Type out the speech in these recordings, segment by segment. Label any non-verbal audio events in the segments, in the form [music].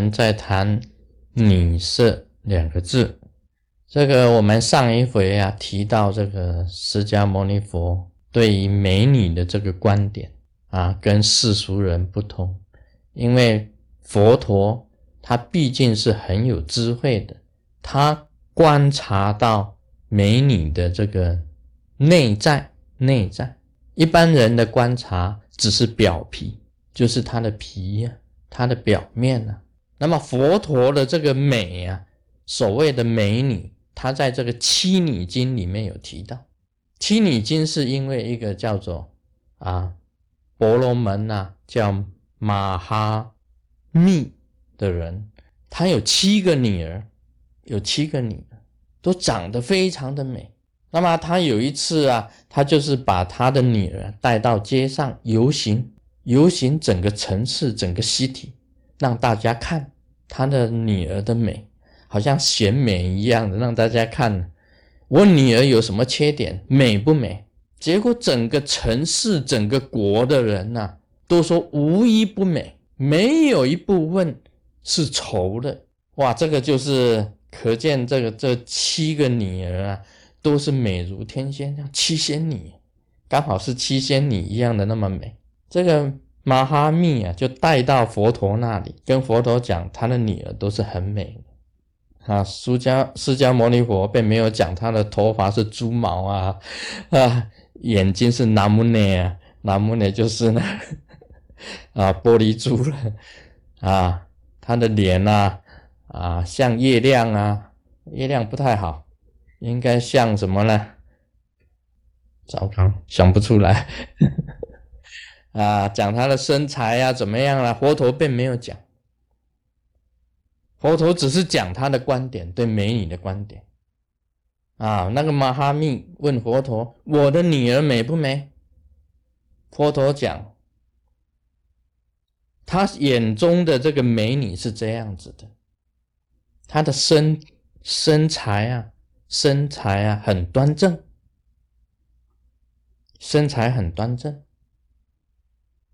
们在谈“女色”两个字。这个我们上一回啊提到，这个释迦牟尼佛对于美女的这个观点啊，跟世俗人不同，因为佛陀他毕竟是很有智慧的，他观察到美女的这个内在，内在一般人的观察只是表皮，就是他的皮呀，他的表面呐。那么佛陀的这个美啊，所谓的美女。他在这个《七女经》里面有提到，《七女经》是因为一个叫做啊婆罗门呐，叫马哈密的人，他有七个女儿，有七个女儿都长得非常的美。那么他有一次啊，他就是把他的女儿带到街上游行，游行整个城市，整个西体，让大家看他的女儿的美。好像显美一样的，让大家看我女儿有什么缺点，美不美？结果整个城市、整个国的人呐，都说无一不美，没有一部分是丑的。哇，这个就是可见，这个这七个女儿啊，都是美如天仙，像七仙女，刚好是七仙女一样的那么美。这个马哈密啊，就带到佛陀那里，跟佛陀讲，他的女儿都是很美的。啊，释迦释迦牟尼佛并没有讲他的头发是猪毛啊，[laughs] 啊，眼睛是南木内啊，南木内就是那 [laughs] 啊玻璃珠了啊，他的脸呐啊像月亮啊，月亮不太好，应该像什么呢？糟糕，想不出来啊，讲他的身材呀怎么样了？佛陀并没有讲。佛陀只是讲他的观点，对美女的观点啊。那个马哈密问佛陀：“我的女儿美不美？”佛陀讲，他眼中的这个美女是这样子的，她的身身材啊，身材啊很端正，身材很端正。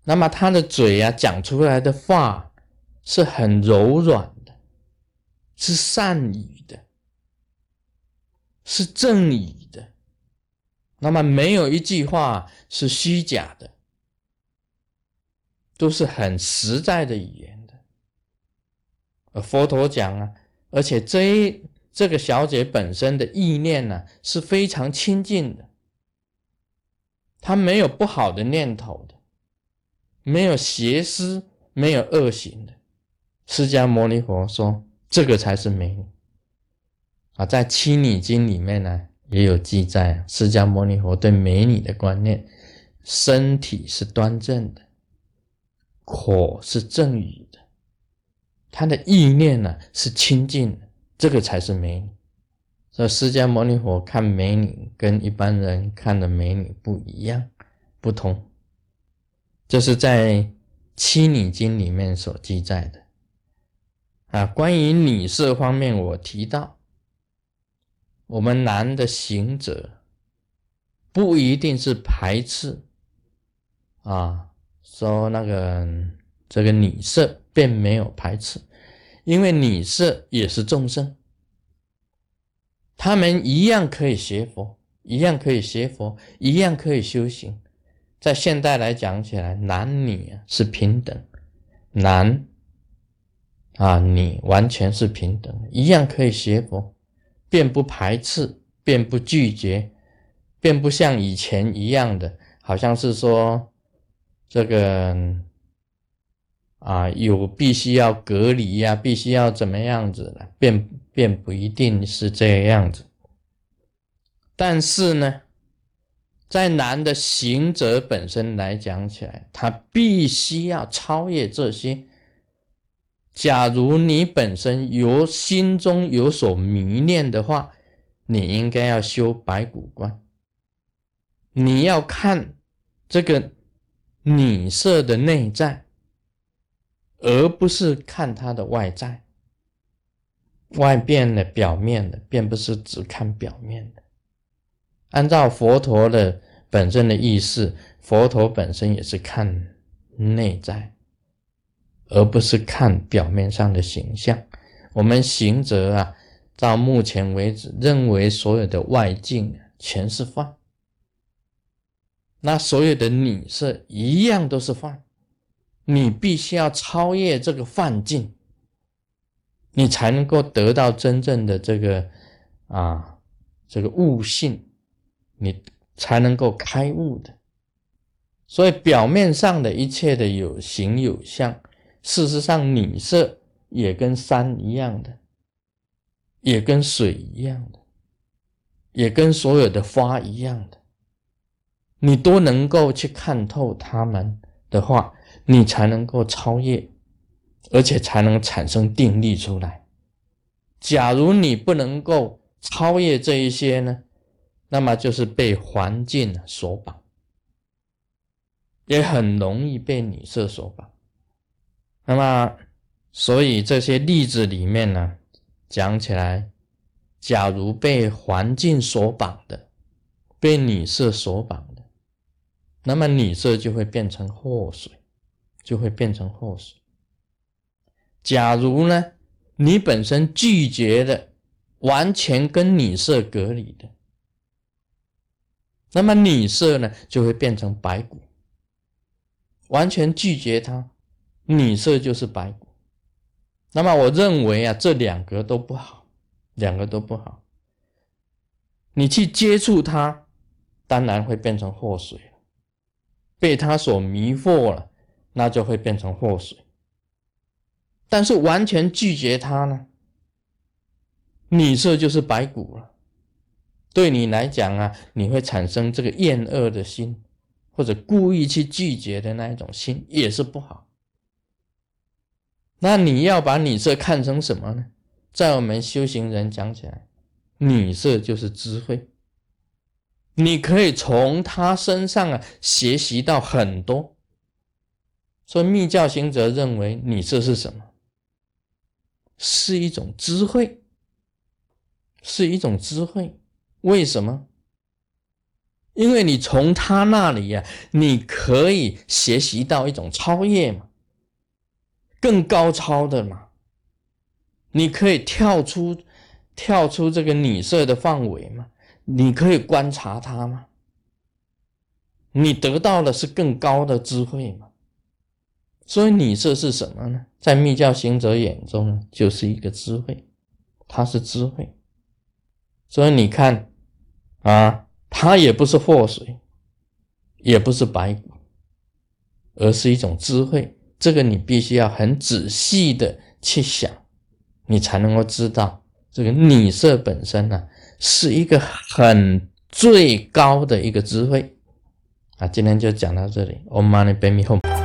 那么他的嘴啊，讲出来的话是很柔软的。是善语的，是正语的，那么没有一句话是虚假的，都是很实在的语言的。而佛陀讲啊，而且这这个小姐本身的意念呢是非常清净的，她没有不好的念头的，没有邪思，没有恶行的。释迦牟尼佛说。这个才是美女啊！在《七女经》里面呢，也有记载，释迦牟尼佛对美女的观念：身体是端正的，口是正语的，他的意念呢是清净的，这个才是美女。所以，释迦牟尼佛看美女跟一般人看的美女不一样，不同。这是在《七女经》里面所记载的。啊，关于女色方面，我提到，我们男的行者不一定是排斥啊，说那个这个女色并没有排斥，因为女色也是众生，他们一样可以学佛，一样可以学佛，一样可以修行。在现代来讲起来，男女是平等，男。啊，你完全是平等，一样可以学佛，便不排斥，便不拒绝，便不像以前一样的，好像是说这个啊，有必须要隔离呀，必须要怎么样子的，便便不一定是这个样子。但是呢，在男的行者本身来讲起来，他必须要超越这些。假如你本身有心中有所迷恋的话，你应该要修白骨观。你要看这个女色的内在，而不是看她的外在。外变的、表面的，并不是只看表面的。按照佛陀的本身的意思，佛陀本身也是看内在。而不是看表面上的形象。我们行者啊，到目前为止认为所有的外境全是幻，那所有的女色一样都是幻。你必须要超越这个幻境，你才能够得到真正的这个啊这个悟性，你才能够开悟的。所以表面上的一切的有形有相，事实上你色也跟山一样的，也跟水一样的，也跟所有的花一样的，你都能够去看透它们的话，你才能够超越，而且才能产生定力出来。假如你不能够超越这一些呢，那么就是被环境所绑。也很容易被女色所绑，那么，所以这些例子里面呢，讲起来，假如被环境所绑的，被女色所绑的，那么女色就会变成祸水，就会变成祸水。假如呢，你本身拒绝的，完全跟女色隔离的，那么女色呢，就会变成白骨。完全拒绝它，女色就是白骨。那么我认为啊，这两个都不好，两个都不好。你去接触它，当然会变成祸水了。被它所迷惑了，那就会变成祸水。但是完全拒绝它呢，女色就是白骨了。对你来讲啊，你会产生这个厌恶的心。或者故意去拒绝的那一种心也是不好。那你要把女色看成什么呢？在我们修行人讲起来，女色就是智慧。你可以从她身上啊学习到很多。所以密教行者认为女色是什么？是一种智慧，是一种智慧。为什么？因为你从他那里呀，你可以学习到一种超越嘛，更高超的嘛。你可以跳出跳出这个女色的范围嘛，你可以观察他嘛。你得到的是更高的智慧嘛。所以女色是什么呢？在密教行者眼中，就是一个智慧，它是智慧。所以你看啊。它也不是祸水，也不是白骨，而是一种智慧。这个你必须要很仔细的去想，你才能够知道这个女色本身呢，是一个很最高的一个智慧。啊，今天就讲到这里。Om Mani Padme Hum。